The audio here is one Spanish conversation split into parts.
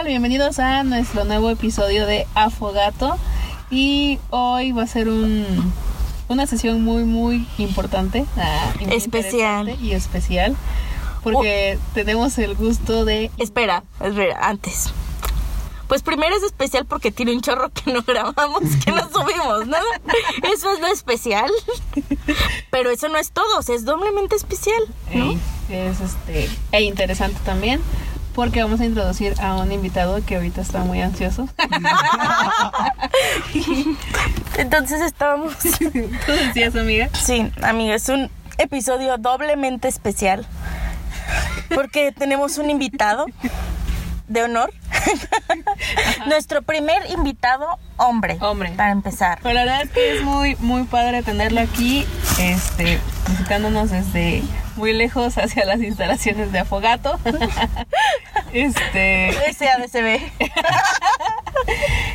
Hola, ¿qué tal? Bienvenidos a nuestro nuevo episodio de Afogato. Y hoy va a ser un, una sesión muy, muy importante. ah, muy Especial. Y especial. Porque tenemos el gusto de... Espera, espera, antes. Pues primero es especial porque tiene un chorro que no grabamos, que no subimos, ¿no? Eso es lo especial. Pero eso no es todo, o sea, es doblemente especial, ¿no? es este e interesante también. Porque vamos a introducir a un invitado que ahorita está muy ansioso. Entonces estábamos... ¿Tú decías, amiga? Sí, amiga, es un episodio doblemente especial. Porque tenemos un invitado de honor. Nuestro primer invitado hombre. Hombre. Para empezar. Pero la verdad es que es muy, muy padre tenerlo aquí, este, visitándonos desde muy lejos hacia las instalaciones de Afogato. este, SADCB.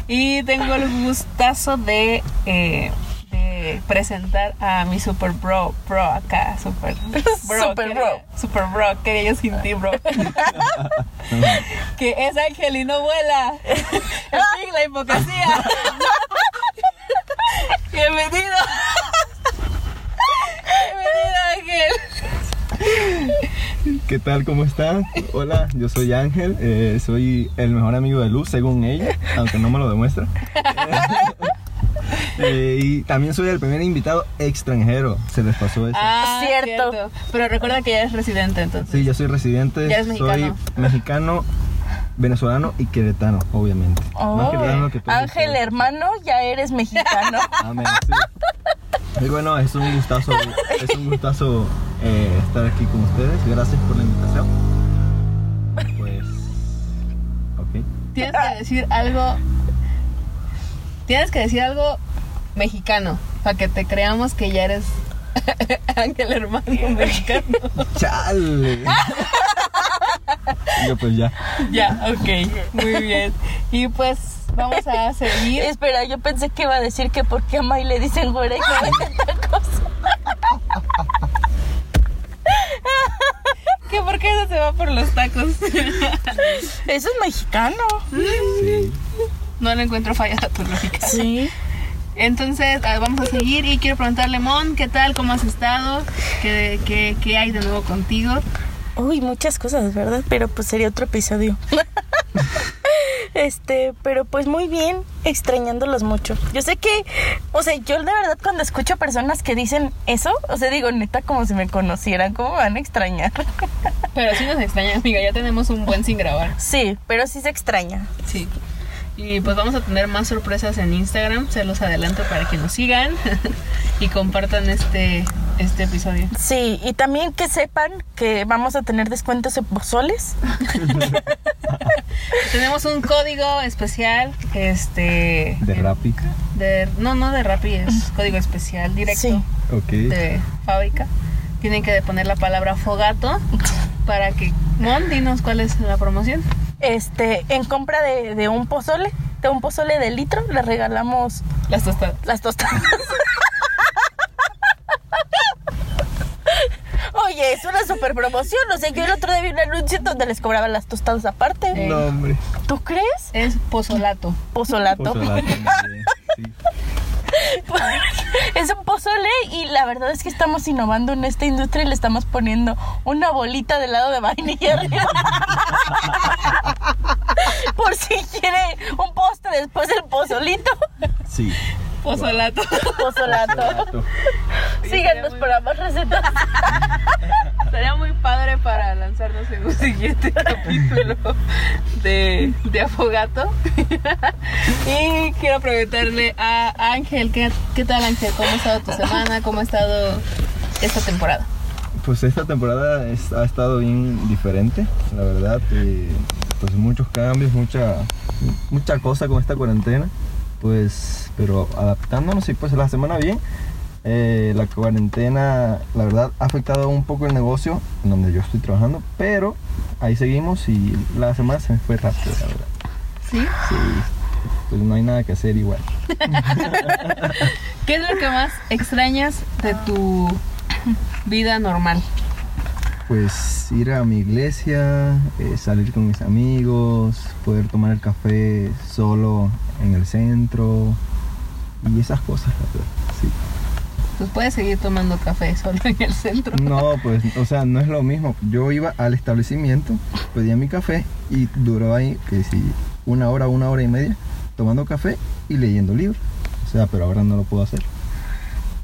y tengo el gustazo de, eh, de presentar a mi super bro, bro acá, super bro. Super bro. Super bro, quería yo sin ti, bro. que es Ángel y no vuela. En fin, la hipocresía. Bienvenido. Bienvenido, Ángel. ¿Qué tal? ¿Cómo están? Hola, yo soy Ángel, eh, soy el mejor amigo de Luz, según ella, aunque no me lo demuestra. Eh, y también soy el primer invitado extranjero, se les pasó eso. Ah, Cierto. Pero recuerda que ya es residente, entonces. Sí, yo soy residente, Ya es soy mexicano. mexicano, venezolano y queretano, obviamente. Más Oh, queretano que todos Ángel, hermano, ya eres mexicano. Amén, sí. Y bueno, es un gustazo, es un gustazo eh, estar aquí con ustedes. Gracias por la invitación. Pues, ok. Tienes que decir algo. Tienes que decir algo mexicano. Para que te creamos que ya eres Ángel hermano mexicano. ¡Chale! Yo pues ya. ya, ok. Muy bien. Y pues vamos a seguir. Espera, yo pensé que iba a decir que por qué a May le dicen güera y no venden tacos. ¿Que ¿Por qué eso se va por los tacos? Eso es mexicano. Sí. No le encuentro falla a tu lógica. Sí. Entonces, ah, vamos a seguir y quiero preguntarle, Mon, ¿qué tal? ¿Cómo has estado? ¿Qué, qué, qué hay de nuevo contigo? Uy, muchas cosas, ¿verdad? Pero pues sería otro episodio. Este, pero pues muy bien, extrañándolos mucho. Yo sé que, o sea, yo de verdad cuando escucho personas que dicen eso, o sea, digo, neta, como si me conocieran, ¿cómo me van a extrañar? Pero sí nos extraña, amiga, ya tenemos un buen sin grabar. Sí, pero sí se extraña. Sí. Y pues vamos a tener más sorpresas en Instagram, se los adelanto para que nos sigan y compartan este, este episodio. Sí, y también que sepan que vamos a tener descuentos en pozoles. Tenemos un código especial, este... De Rappi. de- no, no de Rappi, es código especial, directo Sí. De fábrica. Tienen que poner la palabra fogato para que... Mon, dinos cuál es la promoción. Este, en compra de, de un pozole, de un pozole de litro, le regalamos Las tostadas. las tostadas. Oye, es una super promoción. O sea, yo el otro día vi un anuncio donde les cobraban las tostadas aparte. Eh. No, hombre. ¿Tú crees? Es pozolato. Pozolato. Sí. es un pozole y la verdad es que estamos innovando en esta industria y le estamos poniendo una bolita de helado de vainilla arriba. Por si quiere un postre después del pozolito. Sí. Pozolato. Pozolato. Pozolato. Síganos para más recetas. Estaría muy padre para lanzarnos en un siguiente capítulo de, de Afogato. y quiero preguntarle a Ángel, ¿qué, ¿qué tal Ángel? ¿Cómo ha estado tu semana? ¿Cómo ha estado esta temporada? Pues esta temporada es- ha estado bien diferente, la verdad. pues muchos cambios, mucha, mucha cosa con esta cuarentena. Pues, pero adaptándonos y pues la semana bien. Eh, la cuarentena, la verdad, ha afectado un poco el negocio en donde yo estoy trabajando, pero ahí seguimos y la semana se me fue rápido, la verdad. ¿Sí? Sí, pues no hay nada que hacer igual. ¿Qué es lo que más extrañas de tu vida normal? pues ir a mi iglesia, eh, salir con mis amigos, poder tomar el café solo en el centro y esas cosas, la verdad, sí. Pues puedes seguir tomando café solo en el centro. No, pues, o sea, no es lo mismo. Yo iba al establecimiento, pedía mi café y duraba ahí, que si, una hora, una hora y media, tomando café y leyendo libros. O sea, pero ahora no lo puedo hacer.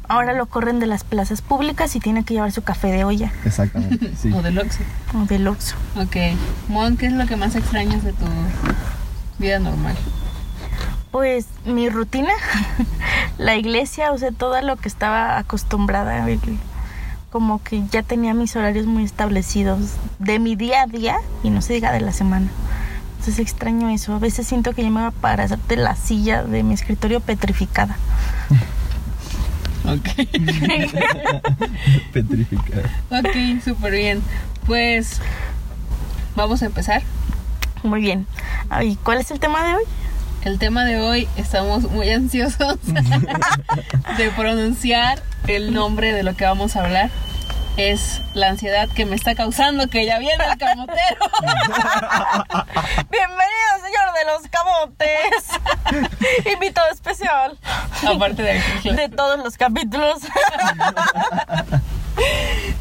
Ahora lo corren de las plazas públicas y tiene que llevar su café de olla Exactamente, sí. O del Oxxo. o del Oxxo. Ok. Mon, ¿qué es lo que más extrañas de tu vida normal? Pues mi rutina, la iglesia, o sea, todo lo que estaba acostumbrada, como que ya tenía mis horarios muy establecidos de mi día a día y no se diga de la semana. Entonces extraño eso. A veces siento que ya me va a parar de la silla de mi escritorio petrificada. Ok. Petrificada. ok, súper bien. Pues vamos a empezar. Muy bien. ¿Y cuál es el tema de hoy? El tema de hoy estamos muy ansiosos de pronunciar el nombre de lo que vamos a hablar. Es la ansiedad que me está causando que ya viene el camotero. Bienvenido, señor de los camotes. Invitado especial Aparte de de todos los capítulos.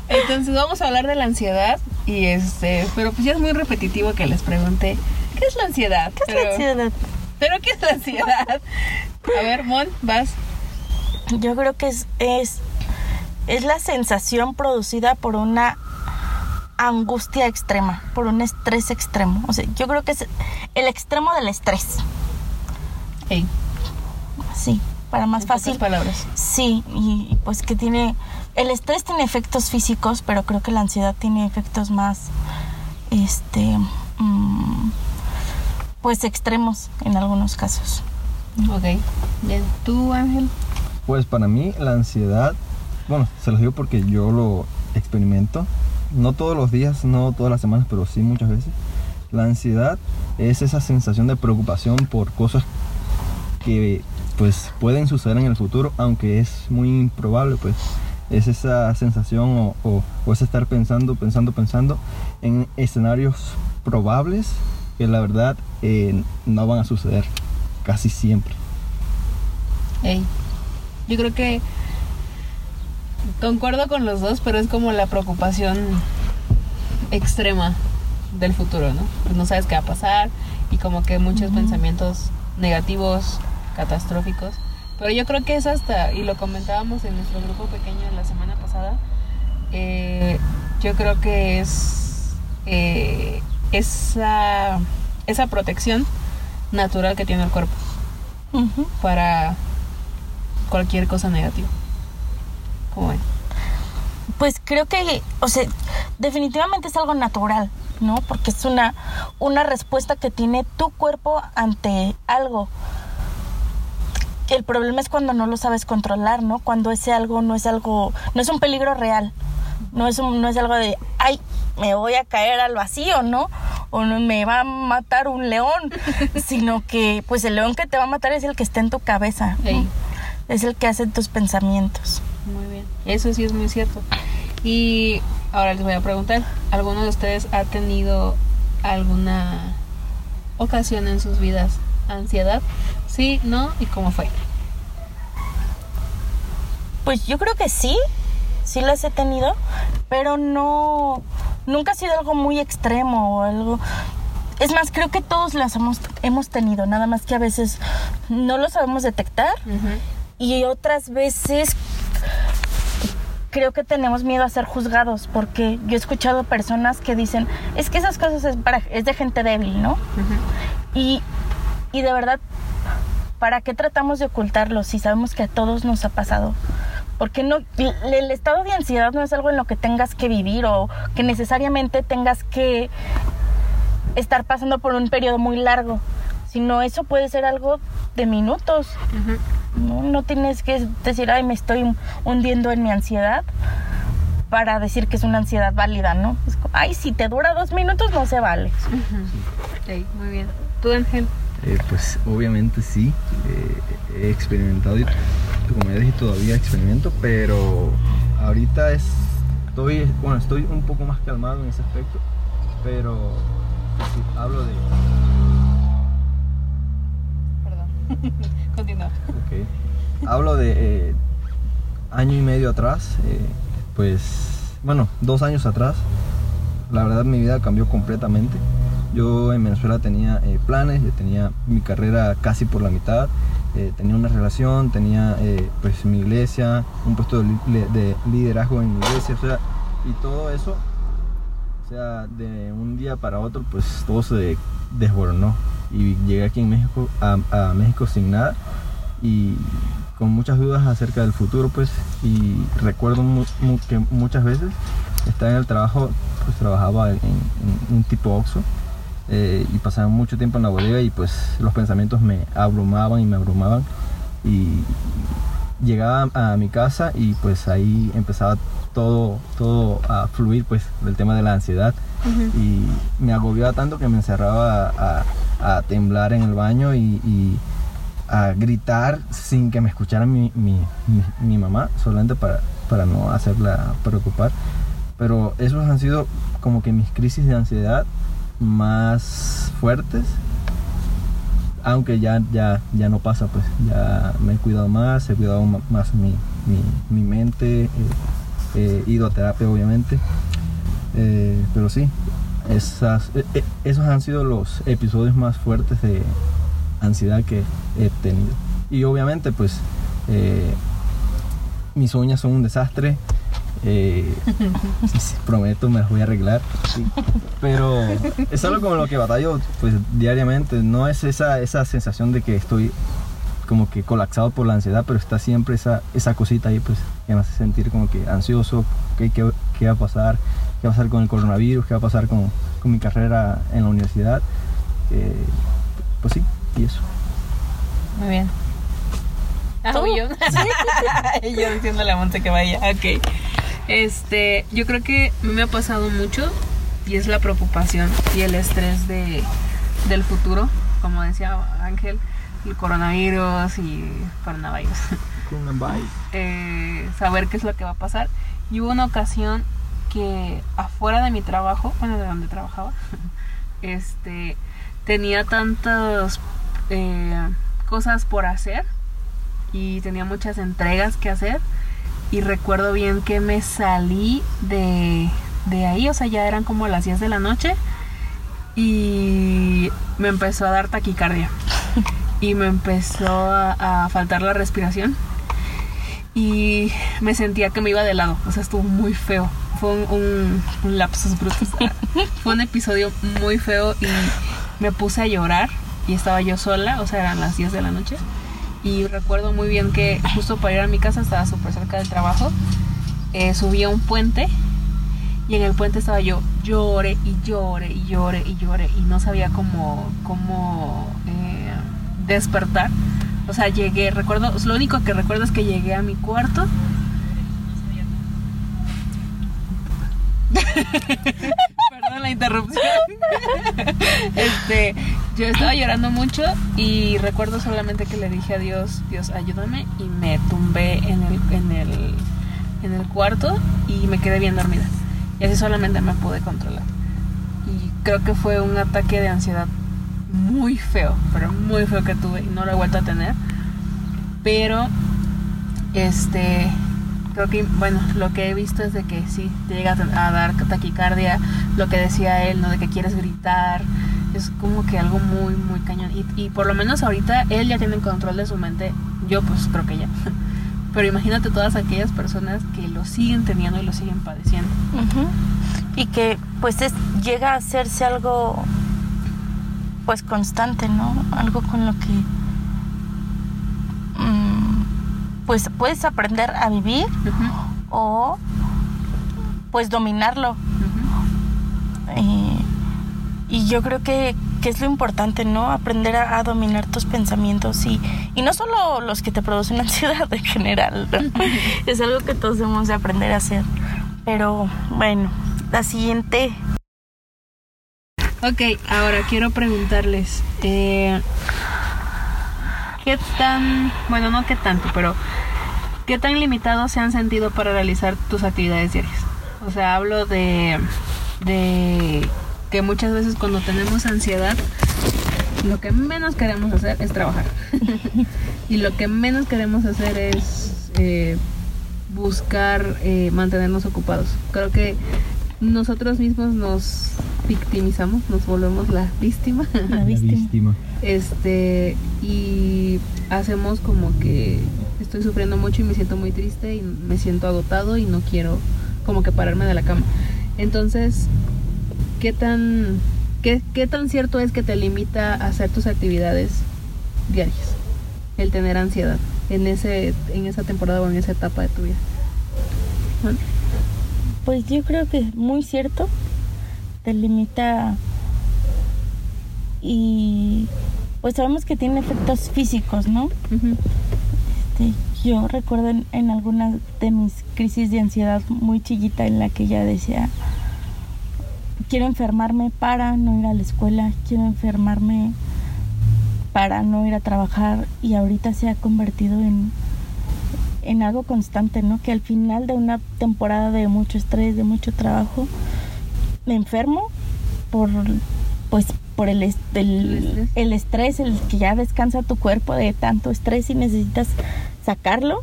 Entonces vamos a hablar de la ansiedad y este, pero pues ya es muy repetitivo que les pregunte ¿qué es la ansiedad? ¿Qué es pero, la ansiedad? Pero ¿qué es la ansiedad? A ver, Mon, vas. Yo creo que es, es, es la sensación producida por una angustia extrema, por un estrés extremo. O sea, yo creo que es el extremo del estrés. Hey, Sí, para más en fácil. palabras. Sí, y, y pues que tiene... El estrés tiene efectos físicos, pero creo que la ansiedad tiene efectos más, este, mm, pues extremos en algunos casos. Ok, bien. ¿Tú, Ángel? Pues para mí la ansiedad, bueno, se los digo porque yo lo experimento, no todos los días, no todas las semanas, pero sí muchas veces. La ansiedad es esa sensación de preocupación por cosas que pues pueden suceder en el futuro, aunque es muy improbable, pues es esa sensación o, o, o es estar pensando, pensando, pensando en escenarios probables que la verdad eh, no van a suceder casi siempre. Hey. Yo creo que concuerdo con los dos, pero es como la preocupación extrema del futuro, ¿no? Pues no sabes qué va a pasar y como que muchos pensamientos negativos, catastróficos. Pero yo creo que es hasta, y lo comentábamos en nuestro grupo pequeño la semana pasada, eh, yo creo que es eh, esa, esa protección natural que tiene el cuerpo para cualquier cosa negativa. ¿Cómo ven? Pues creo que, o sea, definitivamente es algo natural, ¿no? Porque es una, una respuesta que tiene tu cuerpo ante algo. El problema es cuando no lo sabes controlar, ¿no? Cuando ese algo no es algo, no es un peligro real. No es, un- no es algo de, ay, me voy a caer al vacío, ¿no? O no, me va a matar un león, sino que pues el león que te va a matar es el que está en tu cabeza, es el que hace tus pensamientos. Muy bien. Eso sí es muy cierto. Y ahora les voy a preguntar, ¿alguno de ustedes ha tenido alguna ocasión en sus vidas ansiedad? Sí, no, ¿y cómo fue? Pues yo creo que sí, sí las he tenido, pero no, nunca ha sido algo muy extremo o algo... Es más, creo que todos las hemos, hemos tenido, nada más que a veces no lo sabemos detectar y otras veces creo que tenemos miedo a ser juzgados porque yo he escuchado personas que dicen, es que esas cosas es, para, es de gente débil, ¿no? Y, y de verdad, ¿para qué tratamos de ocultarlo si sabemos que a todos nos ha pasado? Porque no, el, el estado de ansiedad no es algo en lo que tengas que vivir o que necesariamente tengas que estar pasando por un periodo muy largo, sino eso puede ser algo de minutos. No, no tienes que decir, ay, me estoy hundiendo en mi ansiedad para decir que es una ansiedad válida, ¿no? Es como, ay, si te dura dos minutos no se vale. Sí, muy bien. ¿Tú, Ángel? Eh, pues obviamente sí, eh, he experimentado y como ya dije todavía experimento, pero ahorita es estoy, bueno, estoy un poco más calmado en ese aspecto, pero si hablo de... Perdón. Continúa. Ok. Hablo de eh, año y medio atrás, pues, bueno, dos años atrás, la verdad mi vida cambió completamente. Yo en Venezuela tenía eh, planes, yo tenía mi carrera casi por la mitad, eh, tenía una relación, tenía eh, pues mi iglesia, un puesto de, li- de liderazgo en mi iglesia, o sea, y todo eso, o sea, de un día para otro, pues todo se desboronó. Y llegué aquí en México, a, México sin nada y con muchas dudas acerca del futuro, pues, y recuerdo que muchas veces estaba en el trabajo, pues trabajaba en, en un tipo Oxxo eh, y pasaba mucho tiempo en la bodega y pues los pensamientos me abrumaban y me abrumaban. Y llegaba a mi casa y pues ahí empezaba todo, todo a fluir pues del tema de la ansiedad. Y me agobiaba tanto que me encerraba a, a- a temblar en el baño y, y a gritar sin que me escuchara mi, mi- mi- mi mamá, solamente para, para no hacerla preocupar. Pero esos han sido como que mis crisis de ansiedad más fuertes. Aunque ya, ya, ya no pasa, pues ya me he cuidado más, he cuidado más mi, mi, mi mente, eh, he ido a terapia obviamente. Eh, pero sí, esas, eh, eh, esos han sido los episodios más fuertes de ansiedad que he tenido. Y obviamente pues eh, mis uñas son un desastre. Eh, sí, sí, prometo, me las voy a arreglar. sí. Pero es algo con lo que batallo pues diariamente. No es esa, esa sensación de que estoy como que colapsado por la ansiedad, pero está siempre esa, esa cosita ahí pues que me hace sentir como que ansioso, ¿qué, qué, qué va a pasar? ¿Qué va a pasar con el coronavirus? ¿Qué va a pasar con, con mi carrera en la universidad? Eh, pues sí, y eso. Muy bien. Ah, yo. Y yo diciéndole a Monte que vaya. Ok. Este, yo creo que me ha pasado mucho y es la preocupación y el estrés de, del futuro, como decía Ángel, el coronavirus y coronavirus. eh, saber qué es lo que va a pasar. Y hubo una ocasión que afuera de mi trabajo, bueno, de donde trabajaba, este, tenía tantas eh, cosas por hacer y tenía muchas entregas que hacer. Y recuerdo bien que me salí de, de ahí, o sea, ya eran como las 10 de la noche y me empezó a dar taquicardia y me empezó a, a faltar la respiración y me sentía que me iba de lado, o sea, estuvo muy feo. Fue un, un, un lapsus brutus. Fue un episodio muy feo y me puse a llorar y estaba yo sola, o sea, eran las 10 de la noche. Y recuerdo muy bien que justo para ir a mi casa estaba súper cerca del trabajo. eh, subí a un puente y en el puente estaba yo llore y llore y llore y llore y no sabía cómo, cómo eh, despertar. O sea, llegué, recuerdo, lo único que recuerdo es que llegué a mi cuarto. Perdón la interrupción. este, yo estaba llorando mucho y recuerdo solamente que le dije a Dios, Dios, ayúdame y me tumbé en el, en el, en el cuarto y me quedé bien dormida. Y así solamente me pude controlar. Y creo que fue un ataque de ansiedad muy feo, pero muy feo que tuve y no lo he vuelto a tener. Pero, este, creo que, bueno, lo que he visto es de que sí, te llega a dar taquicardia, lo que decía él, ¿no? De que quieres gritar. Es como que algo muy, muy cañón. Y, y por lo menos ahorita él ya tiene control de su mente. Yo, pues creo que ya. Pero imagínate todas aquellas personas que lo siguen teniendo y lo siguen padeciendo. Y que pues es, llega a hacerse algo pues constante, ¿no? Algo con lo que mm, pues puedes aprender a vivir o pues dominarlo. Eh, y yo creo que, que es lo importante, ¿no? Aprender a, a dominar tus pensamientos y, y no solo los que te producen ansiedad en general. ¿no? es algo que todos debemos de aprender a hacer. Pero bueno, la siguiente. Ok, ahora quiero preguntarles, eh, ¿qué tan, bueno, no qué tanto, pero qué tan limitados se han sentido para realizar tus actividades diarias? O sea, hablo de, de que muchas veces cuando tenemos ansiedad, lo que menos queremos hacer es trabajar. y lo que menos queremos hacer es eh, buscar eh, mantenernos ocupados. Creo que nosotros mismos nos victimizamos, nos volvemos la víctima. La La víctima. víctima. Este, y hacemos como que estoy sufriendo mucho y me siento muy triste y me siento agotado y no quiero como que pararme de la cama. Entonces, ¿qué tan, qué, qué tan cierto es que te limita a hacer tus actividades diarias? El tener ansiedad en, ese, en esa temporada o en esa etapa de tu vida. Pues yo creo que es muy cierto. Te limita y pues sabemos que tiene efectos físicos, ¿no? Este, yo recuerdo en, en alguna de mis crisis de ansiedad muy chiquita en la que ya decía, quiero enfermarme para no ir a la escuela, quiero enfermarme para no ir a trabajar y ahorita se ha convertido en, en algo constante, ¿no? Que al final de una temporada de mucho estrés, de mucho trabajo, me enfermo por pues por el, el estrés, el que ya descansa tu cuerpo de tanto estrés y necesitas sacarlo.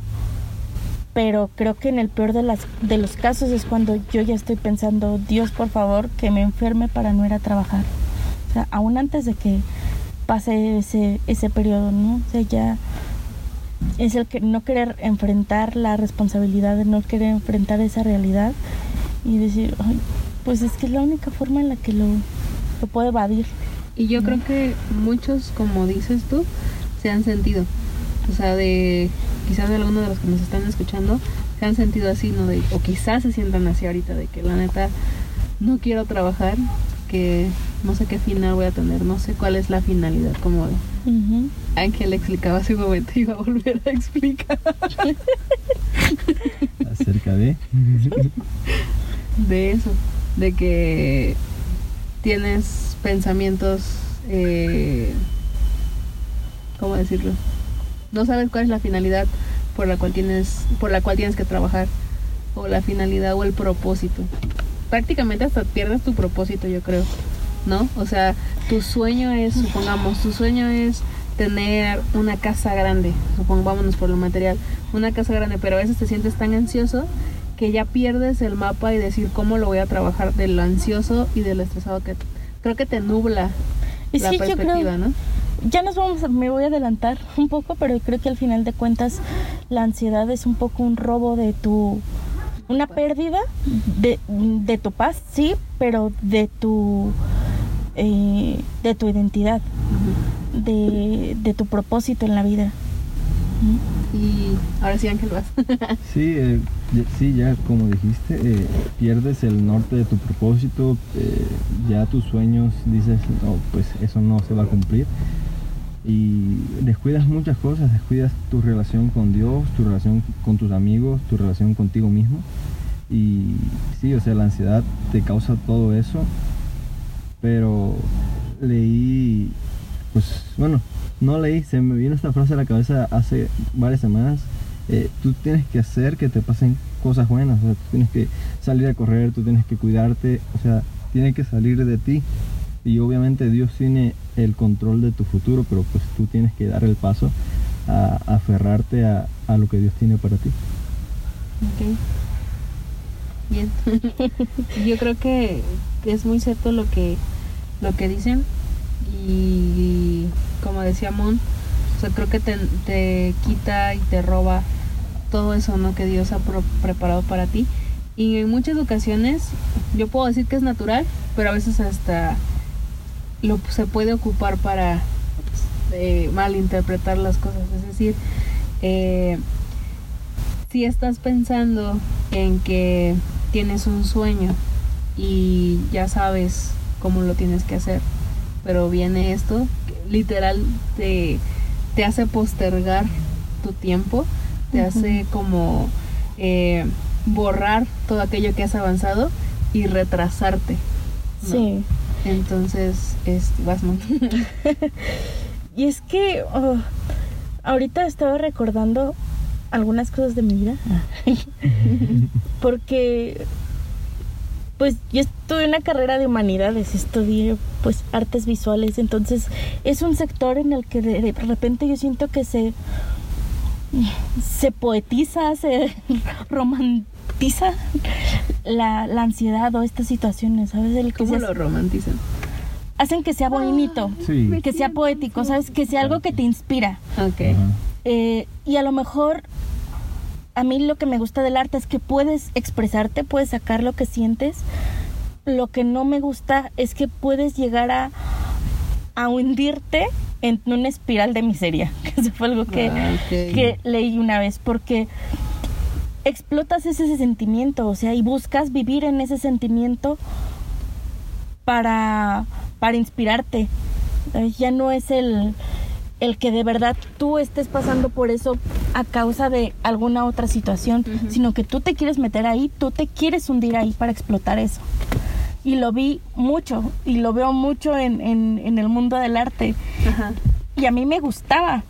Pero creo que en el peor de, las, de los casos es cuando yo ya estoy pensando, Dios por favor, que me enferme para no ir a trabajar. O sea, aún antes de que pase ese, ese periodo, ¿no? O sea, ya es el que no querer enfrentar la responsabilidad de no querer enfrentar esa realidad y decir, "Ay, pues es que es la única forma en la que lo, lo puedo evadir. Y yo creo que muchos, como dices tú, se han sentido. O sea, de quizás de algunos de los que nos están escuchando se han sentido así, ¿no? De, o quizás se sientan así ahorita, de que la neta no quiero trabajar, que no sé qué final voy a tener, no sé cuál es la finalidad, como Ujú. Ángel explicaba hace un momento, iba a volver a explicar Acerca de. de eso, de que tienes pensamientos, eh, ¿cómo decirlo? No sabes cuál es la finalidad por la cual tienes, por la cual tienes que trabajar, o la finalidad o el propósito. Prácticamente hasta pierdes tu propósito, yo creo, ¿no? O sea, tu sueño es, supongamos, tu sueño es tener una casa grande, supongámonos por lo material, una casa grande, pero a veces te sientes tan ansioso que ya pierdes el mapa y decir cómo lo voy a trabajar de lo ansioso y de lo estresado que creo que te nubla Y la sí, yo perspectiva, creo, ¿no? Ya nos vamos, a- me voy a adelantar un poco, pero creo que al final de cuentas la ansiedad es un poco un robo de tu, una pérdida de, de tu paz, sí, pero de tu, eh, de tu identidad, de, de tu propósito en la vida. Y ahora sí, Ángel, vas. Sí, eh, ya- sí, ya como dijiste, eh, pierdes el norte de tu propósito, eh, ya tus sueños dices, no, pues eso no se va a cumplir. Y descuidas muchas cosas, descuidas tu relación con Dios, tu relación con tus amigos, tu relación contigo mismo. Y sí, o sea, la ansiedad te causa todo eso. Pero leí, pues bueno, no leí, se me vino esta frase a la cabeza hace varias semanas. eh, tú tienes que hacer que te pasen cosas buenas, tú tienes que salir a correr, tú tienes que cuidarte, o sea, tiene que salir de ti. Y obviamente Dios tiene el control de tu futuro, pero pues tú tienes que dar el paso a, aferrarte a, a lo que Dios tiene para ti. Ok. Bien. Yo creo que es muy cierto lo que lo que dicen y como decía Mon, o sea, creo que te, te quita y te roba todo eso, ¿no? Que Dios ha preparado para ti. Y en muchas ocasiones yo puedo decir que es natural, pero a veces hasta lo se puede ocupar para eh, malinterpretar las cosas. Es decir, eh, si estás pensando en que tienes un sueño y ya sabes cómo lo tienes que hacer, pero viene esto, que literal te, te hace postergar tu tiempo, te hace como eh, borrar todo aquello que has avanzado y retrasarte. ¿no? Sí. Entonces, este, vas. Y es que oh, ahorita estaba recordando algunas cosas de mi vida. Porque pues yo estudié una carrera de humanidades, estudié pues artes visuales, entonces es un sector en el que de repente yo siento que se se poetiza, se romantiza la, la ansiedad o estas situaciones, ¿sabes? El que ¿Cómo se- lo romantizan? hacen que sea bonito, Sí. que sea poético, ¿sabes? Que sea algo que te inspira. Ok. Eh, y a lo mejor a mí lo que me gusta del arte es que puedes expresarte, puedes sacar lo que sientes. Lo que no me gusta es que puedes llegar a, a hundirte en una espiral de miseria. Eso fue algo que, Ah, ok. que leí una vez, porque explotas ese sentimiento, o sea, y buscas vivir en ese sentimiento para, para inspirarte. Ya no es el, el que de verdad tú estés pasando por eso a causa de alguna otra situación, sino que tú te quieres meter ahí, tú te quieres hundir ahí para explotar eso. Y lo vi mucho, y lo veo mucho en, en, en el mundo del arte. Y a mí me gustaba,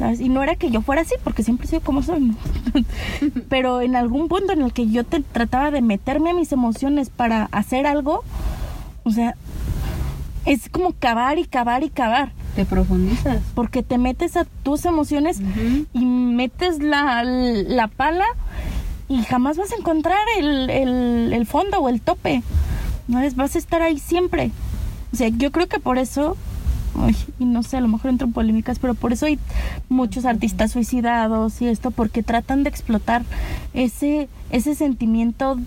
¿sabes? Y no era que yo fuera así, porque siempre he sido como soy. Pero en algún punto en el que yo te trataba de meterme a mis emociones para hacer algo, o sea, es como cavar y cavar y cavar, Te profundizas. porque te metes a tus emociones y metes la, la pala y jamás vas a encontrar el, el, el fondo o el tope. ¿no? Es- Vas a estar ahí siempre. O sea, yo creo que por eso, ay, y no sé, a lo mejor entro en polémicas, pero por eso hay muchos artistas suicidados y esto, porque tratan de explotar ese, ese sentimiento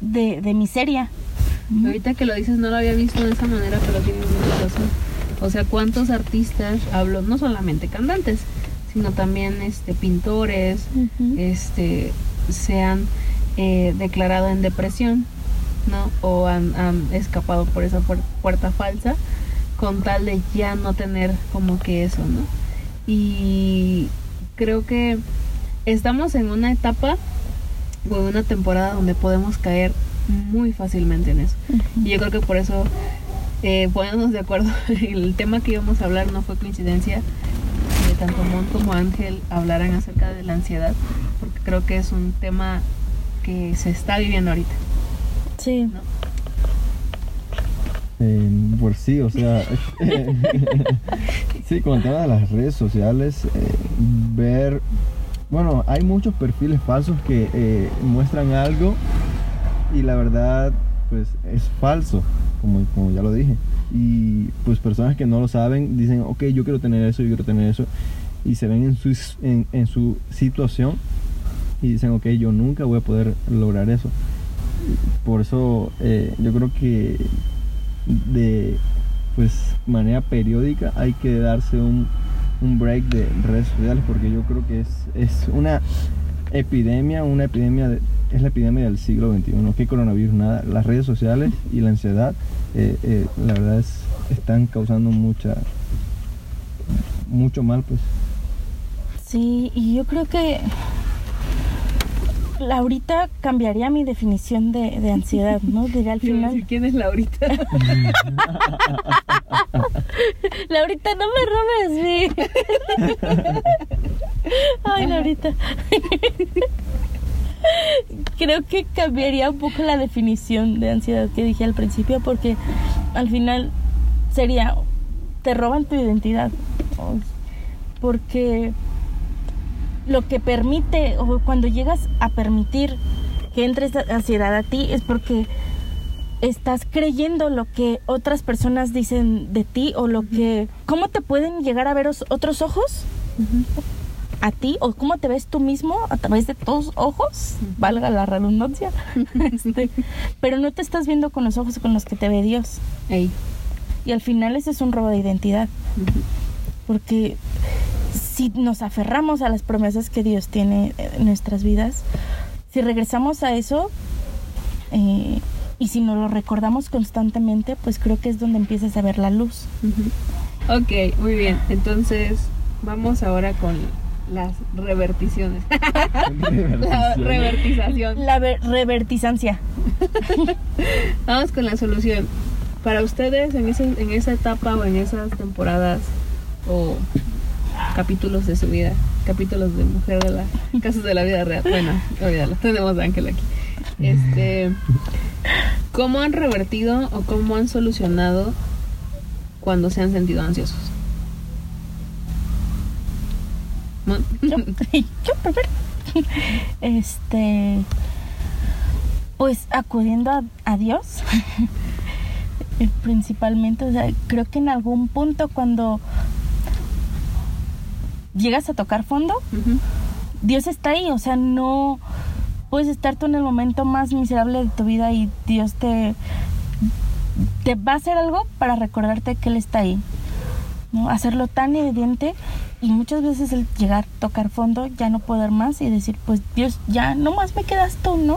de, de miseria. Ahorita que lo dices no lo había visto de esa manera, pero tienes mucha razón. O sea, cuántos artistas, hablo, no solamente cantantes, sino también este pintores, este se han eh, declarado en depresión, ¿no? O han, han escapado por esa puer- puerta falsa con tal de ya no tener como que eso, ¿no? Y creo que estamos en una etapa o en una temporada donde podemos caer muy fácilmente en eso. Y yo creo que por eso eh, ponernos de acuerdo, el tema que íbamos a hablar no fue coincidencia que tanto Mon como Ángel hablaran acerca de la ansiedad, porque creo que es un tema que se está viviendo ahorita. Sí. ¿no? Eh, pues sí, o sea, sí, con el tema de las redes sociales, eh, ver, bueno, hay muchos perfiles falsos que eh, muestran algo y la verdad, pues es falso, como, como ya lo dije. Y pues personas que no lo saben dicen, ok, yo quiero tener eso, yo quiero tener eso, y se ven en su, en, en su situación y dicen, ok, yo nunca voy a poder lograr eso. Por eso eh, yo creo que de pues manera periódica hay que darse un, un break de redes sociales porque yo creo que es, es una epidemia, una epidemia de- es la epidemia del siglo XXI, que coronavirus, nada, las redes sociales y la ansiedad, eh, eh, la verdad es, están causando mucha, mucho mal pues. Sí, y yo creo que Laurita cambiaría mi definición de, de ansiedad, ¿no? Diría al final. decir, ¿Quién es Laurita? Laurita, no me robes mi. Ay, Laurita. Creo que cambiaría un poco la definición de ansiedad que dije al principio porque al final sería te roban tu identidad. Porque lo que permite o cuando llegas a permitir que entre esa ansiedad a ti es porque estás creyendo lo que otras personas dicen de ti o lo que cómo te pueden llegar a ver os- otros ojos a ti o cómo te ves tú mismo a través de tus ojos, valga la redundancia, Este, pero no te estás viendo con los ojos con los que te ve Dios. Ey. Y al final ese es un robo de identidad, porque si nos aferramos a las promesas que Dios tiene en nuestras vidas, si regresamos a eso eh, y si nos lo recordamos constantemente, pues creo que es donde empiezas a ver la luz. Ok, muy bien. Entonces, vamos ahora con las reverticiones. La revertización. La ver- revertizancia. Vamos con la solución. Para ustedes, en, ese, en esa etapa o en esas temporadas o capítulos de su vida, capítulos de mujer de la casos de la vida real. Bueno, olvídalo, tenemos a Ángel aquí. Este, ¿Cómo han revertido o cómo han solucionado cuando se han sentido ansiosos? Yo, yo primero. Este. Pues acudiendo a, a Dios. eh, Principalmente, o sea, creo que en algún punto cuando llegas a tocar fondo. Dios está ahí, o sea, no puedes estar tú en el momento más miserable de tu vida y Dios te te va a hacer algo para recordarte que él está ahí. ¿no? Hacerlo tan evidente y muchas veces el llegar a tocar fondo, ya no poder más y decir, pues Dios, ya no más me quedas tú, ¿no?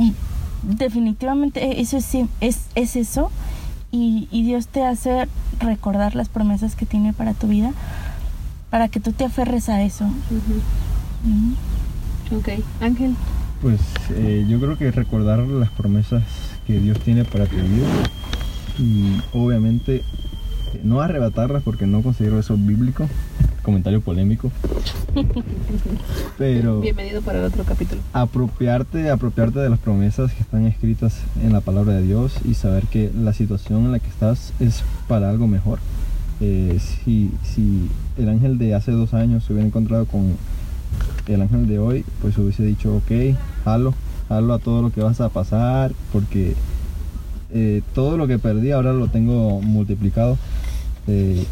Y definitivamente eso es, es, es eso y, y Dios te hace recordar las promesas que tiene para tu vida para que tú te aferres a eso. ¿no? Ok, Ángel. Pues eh, yo creo que recordar las promesas que Dios tiene para tu vida y obviamente no arrebatarlas porque no considero eso bíblico, comentario polémico, pero Bienvenido para el otro capítulo. apropiarte, apropiarte de las promesas que están escritas en la palabra de Dios y saber que la situación en la que estás es para algo mejor. Eh, si, si el ángel de hace dos años se hubiera encontrado con el ángel de hoy, pues hubiese dicho, ok, jalo, jalo a todo lo que vas a pasar, porque eh, todo lo que perdí ahora lo tengo multiplicado. Eh,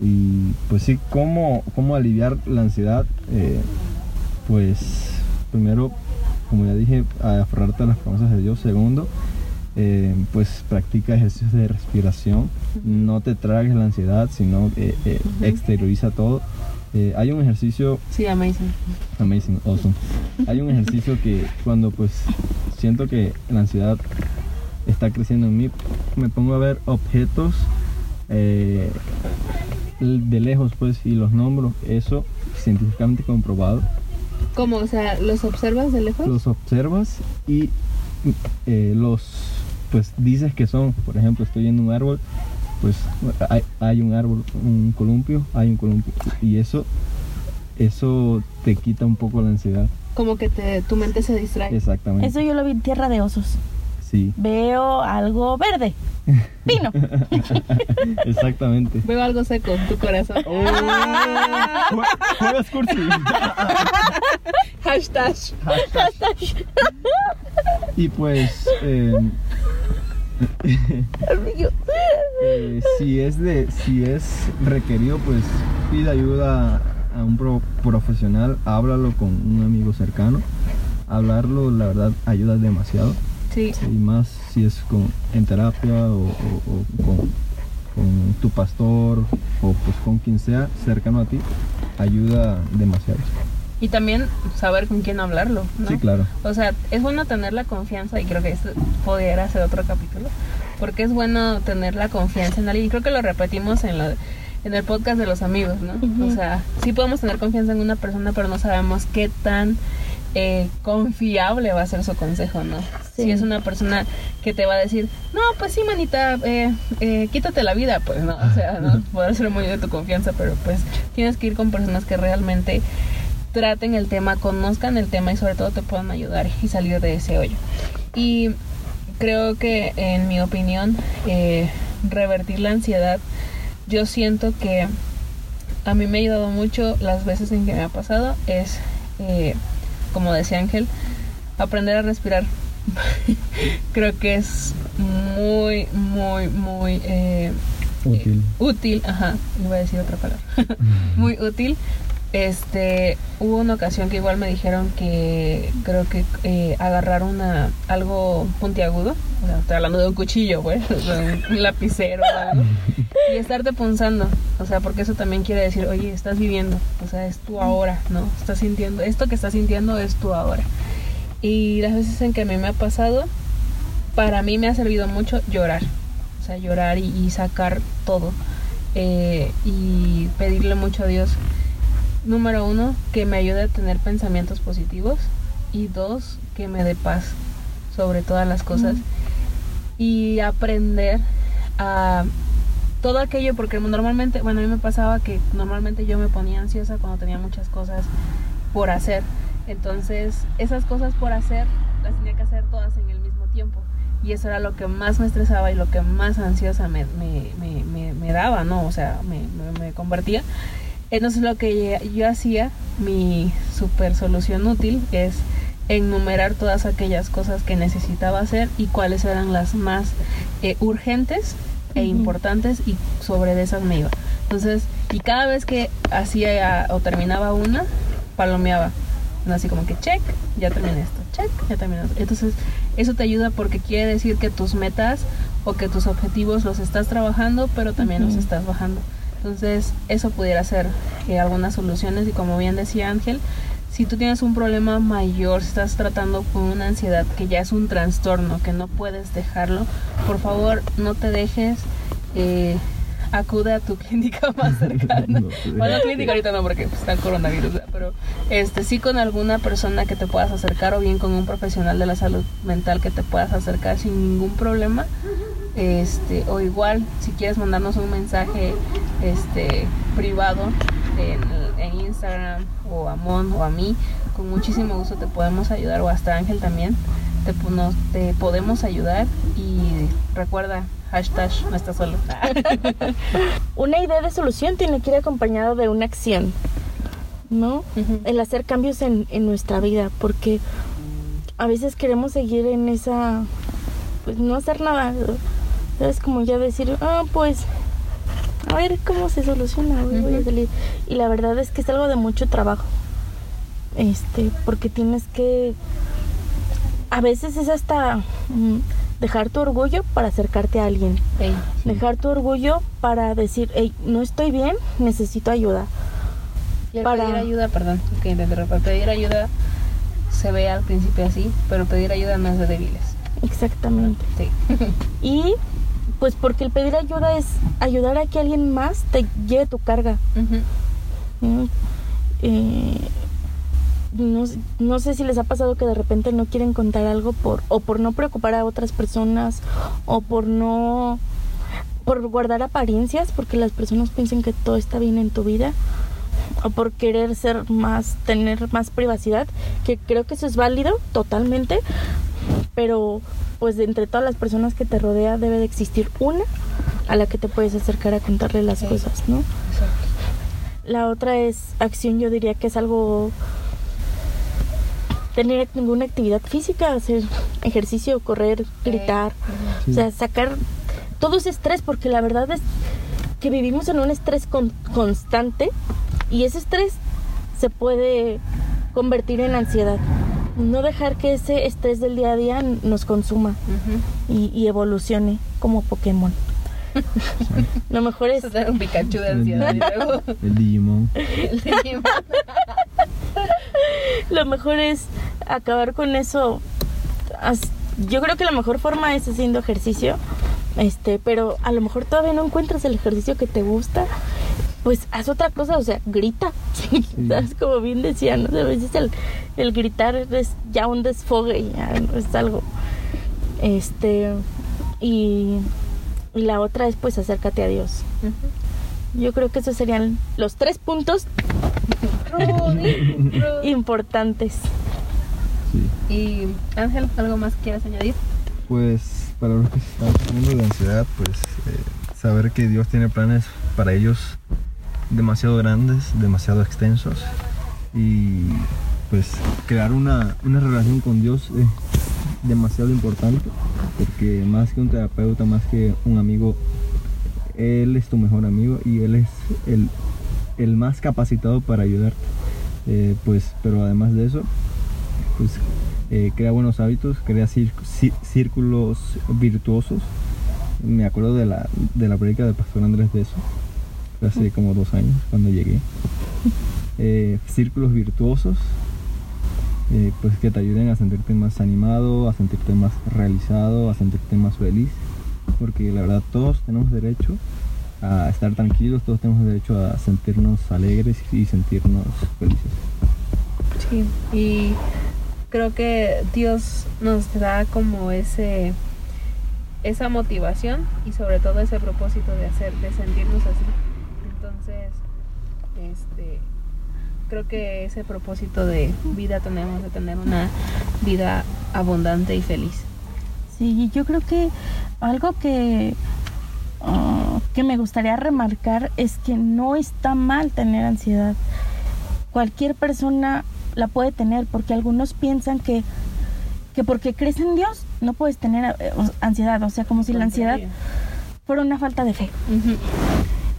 y pues sí, ¿cómo, cómo aliviar la ansiedad? Pues primero, como ya dije, aferrarte a las promesas de Dios. Segundo, eh, pues practica ejercicios de respiración. No te tragues la ansiedad, sino eh, eh, exterioriza todo. Eh, hay un ejercicio Sí, amazing. Amazing, awesome. Hay un ejercicio que cuando pues siento que la ansiedad está creciendo en mí, me pongo a ver objetos de lejos pues y los nombro. Eso científicamente comprobado. ¿Cómo? O sea, ¿los observas de lejos? Los observas y los pues dices que son. Por ejemplo, estoy en un árbol, pues hay, hay un árbol, un columpio, hay un columpio y eso eso te quita un poco la ansiedad. Como que te, tu mente se distrae. Exactamente. Eso yo lo vi en Tierra de Osos. Sí, Veo algo verde. Pino. exactamente. Veo algo seco, tu corazón. Oh, jue- juegas cursi. Hashtag. Y pues eh, eh, si es de si es requerido pues pide ayuda a un pro- profesional, háblalo con un amigo cercano. Hablarlo la verdad ayuda demasiado. Sí. y más si es con, en terapia o, o- o con, con tu pastor o pues con quien sea cercano a ti, ayuda demasiado. Y también saber con quién hablarlo, ¿no? Sí, claro. O sea, es bueno tener la confianza, y creo que esto pudiera ser otro capítulo, porque es bueno tener la confianza en alguien. Y creo que lo repetimos en, la, en el podcast de los amigos, ¿no? O sea, sí podemos tener confianza en una persona, pero no sabemos qué tan eh, confiable va a ser su consejo, ¿no? Sí. Si es una persona que te va a decir, no, pues sí, manita, eh, eh, quítate la vida, pues no, o sea, no podrá ser muy de tu confianza, pero pues tienes que ir con personas que realmente traten el tema, conozcan el tema y sobre todo te puedan ayudar y salir de ese hoyo. Y creo que en mi opinión, revertir la ansiedad, yo siento que a mí me ha ayudado mucho las veces en que me ha pasado, es, eh, como decía Ángel, aprender a respirar. creo que es muy, muy, muy... eh, Útil. útil, ajá, iba a decir otra palabra, muy útil. Este, hubo una ocasión que igual me dijeron que creo que eh, agarrar una algo puntiagudo, o sea, estoy hablando de un cuchillo, pues, sea, un lapicero o algo, y estarte punzando, o sea, porque eso también quiere decir, oye, estás viviendo, o sea, es tu ahora, ¿no? Estás sintiendo, esto que estás sintiendo es tu ahora. Y las veces en que a mí me ha pasado, para mí me ha servido mucho llorar, o sea, llorar y, y sacar todo eh, y pedirle mucho a Dios. Número uno, que me ayude a tener pensamientos positivos y dos, que me dé paz sobre todas las cosas y aprender a todo aquello porque normalmente, bueno, a mí me pasaba que normalmente yo me ponía ansiosa cuando tenía muchas cosas por hacer. Entonces, esas cosas por hacer las tenía que hacer todas en el mismo tiempo. Y eso era lo que más me estresaba y lo que más ansiosa me, me, me, me, daba, ¿no? O sea, me convertía. Entonces lo que yo hacía, mi super solución útil es enumerar todas aquellas cosas que necesitaba hacer y cuáles eran las más eh, urgentes e importantes y sobre de esas me iba. Entonces, y cada vez que hacía o terminaba una, palomeaba. Así como que check, ya terminé esto, check, ya terminé esto. Entonces, eso te ayuda porque quiere decir que tus metas o que tus objetivos los estás trabajando, pero también los estás bajando. Entonces, eso pudiera ser eh, algunas soluciones y como bien decía Ángel, si tú tienes un problema mayor, si estás tratando con una ansiedad que ya es un trastorno, que no puedes dejarlo, por favor no te dejes, eh, acude a tu clínica más cercana. No bueno, clínica ahorita no porque pues, está el coronavirus, ¿verdad? pero este sí con alguna persona que te puedas acercar o bien con un profesional de la salud mental que te puedas acercar sin ningún problema. Este, o igual, si quieres mandarnos un mensaje este, privado en, en Instagram o a Mon o a mí, con muchísimo gusto te podemos ayudar, o hasta Ángel también, te, nos- te podemos ayudar y recuerda, hashtag no estás solo. Una idea de solución tiene que ir acompañada de una acción, ¿no? El hacer cambios en, en nuestra vida, porque a veces queremos seguir en esa, pues no hacer nada, ¿sabes? Como ya decir, ah, pues, a ver cómo se soluciona, güey, voy a Ujú. salir. Y la verdad es que es algo de mucho trabajo, este, porque tienes que, a veces es hasta mm, dejar tu orgullo para acercarte a alguien. Dejar tu orgullo para decir, hey, no estoy bien, necesito ayuda. Y el Para- pedir ayuda, perdón, que te interrumpa, pedir ayuda se ve al principio así, pero pedir ayuda no es de débiles. Exactamente. Sí. Y pues porque el pedir ayuda es ayudar a que alguien más te lleve tu carga. Eh, no, sé- no sé si les ha pasado que de repente no quieren contar algo por o por no preocupar a otras personas o por no por guardar apariencias porque las personas piensan que todo está bien en tu vida o por querer ser más tener más privacidad que creo que eso es válido totalmente pero pues de entre todas las personas que te rodea debe de existir una a la que te puedes acercar a contarle las Sí. cosas no Exacto. la otra es acción, yo diría que es algo tener ninguna actividad física, hacer ejercicio, correr, gritar, Sí. o sea, sacar todo ese estrés, porque la verdad es que vivimos en un estrés con- constante y ese estrés se puede convertir en ansiedad. No dejar que ese estrés del día a día nos consuma y, y evolucione como Pokémon. Lo mejor es dar un Pikachu de ansiedad y luego El Digimon. el Digimon. Lo mejor es acabar con eso. Yo creo que la mejor forma es haciendo ejercicio. Este, pero a lo mejor todavía no encuentras el ejercicio que te gusta. Pues haz otra cosa, o sea, grita. ¿Sabes? Como bien decía, ¿no? A veces el, el gritar es ya un desfogue, ya no es algo. Este, y, y la otra es pues acércate a Dios. Yo creo que esos serían los tres puntos importantes. Sí. Y Ángel, ¿algo más quieres añadir? Pues para los que están sufriendo de ansiedad, pues eh, saber que Dios tiene planes para ellos demasiado grandes, demasiado extensos y pues crear una, una relación con Dios es demasiado importante porque más que un terapeuta, más que un amigo, Él es tu mejor amigo y Él es el, el más capacitado para ayudarte. Eh, pues, pero además de eso, pues eh, crea buenos hábitos, crea círculos virtuosos. Me acuerdo de la, de la predica del pastor Andrés de eso, hace como dos años cuando llegué. Eh, círculos virtuosos, eh, pues que te ayuden a sentirte más animado, a sentirte más realizado, a sentirte más feliz, porque la verdad todos tenemos derecho a estar tranquilos, todos tenemos derecho a sentirnos alegres y sentirnos felices. Sí. Y creo que Dios nos da como ese esa motivación y sobre todo ese propósito de hacer, de sentirnos así. Entonces, este creo que ese propósito de vida tenemos de tener una vida abundante y feliz. Sí, yo creo que algo que, ah, que me gustaría remarcar es que no está mal tener ansiedad. Cualquier persona la puede tener porque algunos piensan que, que porque crees en Dios no puedes tener eh, ansiedad, o sea, como si la ansiedad fuera una falta de fe. Ujú,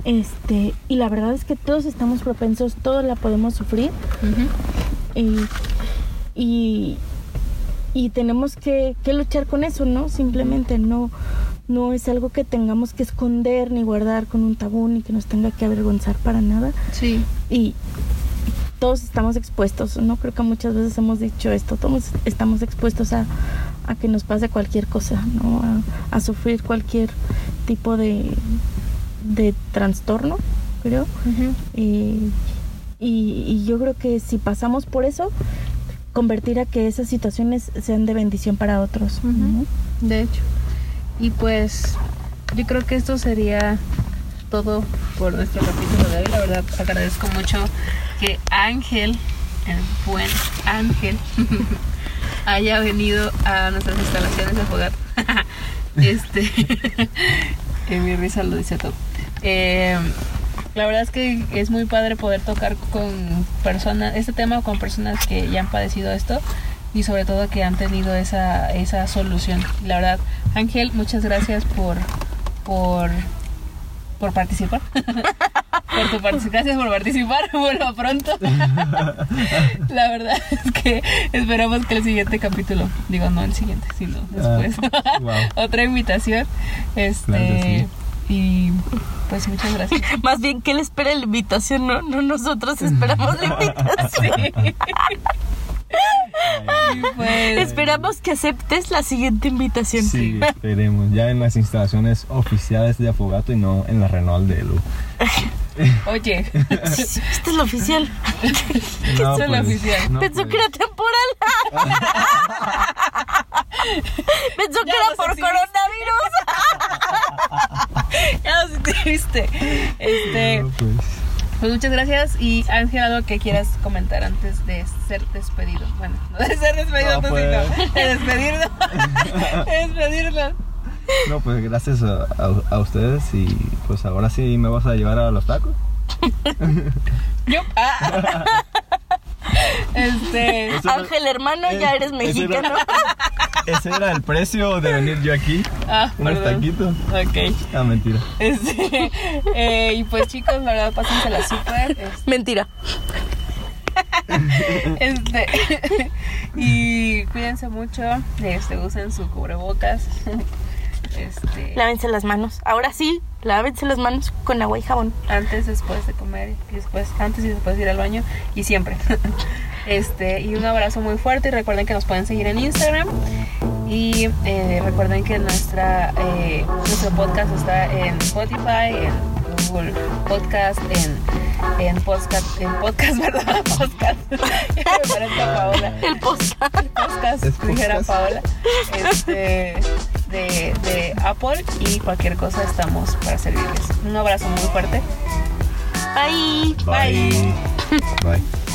Este, y la verdad es que todos estamos propensos, todos la podemos sufrir ujú. y, y, y tenemos que, que luchar con eso, ¿no? Simplemente no, no es algo que tengamos que esconder ni guardar con un tabú ni que nos tenga que avergonzar para nada. Sí, Y todos estamos expuestos, ¿no? Creo que muchas veces hemos dicho esto, todos estamos expuestos a, a que nos pase cualquier cosa, ¿no? A, a sufrir cualquier tipo de, de trastorno, creo. Y, y- y yo creo que si pasamos por eso, convertir a que esas situaciones sean de bendición para otros. De hecho. Y pues yo creo que esto sería todo por nuestro capítulo de hoy. La verdad agradezco mucho que Ángel, el buen Ángel, haya venido a nuestras instalaciones de jugar. este, en mi risa lo dice todo. Eh, la verdad es que es muy padre poder tocar con personas, este tema con personas que ya han padecido esto y sobre todo que han tenido esa, esa solución. La verdad, Ángel, muchas gracias por, por, por participar. por tu gracias por participar, vuelva pronto. La verdad es que esperamos que el siguiente capítulo, digo no el siguiente, sino después, Ah, wow. otra invitación. Este Claro que y pues muchas gracias. Más bien que él espera la invitación, no, no nosotros esperamos la invitación. Pues, Esperamos que aceptes la siguiente invitación. Sí, esperemos. Ya en las instalaciones oficiales de Afogato y no en la Renault de Elu. Oye, Esta es la oficial. No, es la oficial? no, Pensó pues. que era temporal. Pensó que era por exhibiste. coronavirus. ya nos triste. Este, No, pues. pues muchas gracias y Ángel, algo que quieras comentar antes de ser despedido. Bueno, no de ser despedido, No, pues. de despedirnos. de despedirnos. No, pues gracias a, a- a ustedes y pues ahora sí me vas a llevar a los tacos. Yo. Ah. Este. Era- Ángel, hermano, ya eres ese era- mexicano. Ese era el precio de venir yo aquí. Ah, Unos taquitos. Ok. Ah, mentira. Este, eh, y pues chicos, la verdad, pásensela súper. Este, Mentira. Este, y cuídense mucho, este, usen su cubrebocas. Este, Lávense las manos. Ahora sí, lávense las manos con agua y jabón. antes, después de comer, y después, antes y después de ir al baño y siempre. Este, y un abrazo muy fuerte y recuerden que nos pueden seguir en Instagram y eh, recuerden que nuestra eh, nuestro podcast está en Spotify, en Google Podcast, en en podcast, en podcast, ¿verdad? Podcast. Me Paola. El podcast. podcast, Es dijera podcast. Paola, este, de, de Apple y cualquier cosa estamos para servirles. Un abrazo muy fuerte. Bye. Bye. Bye.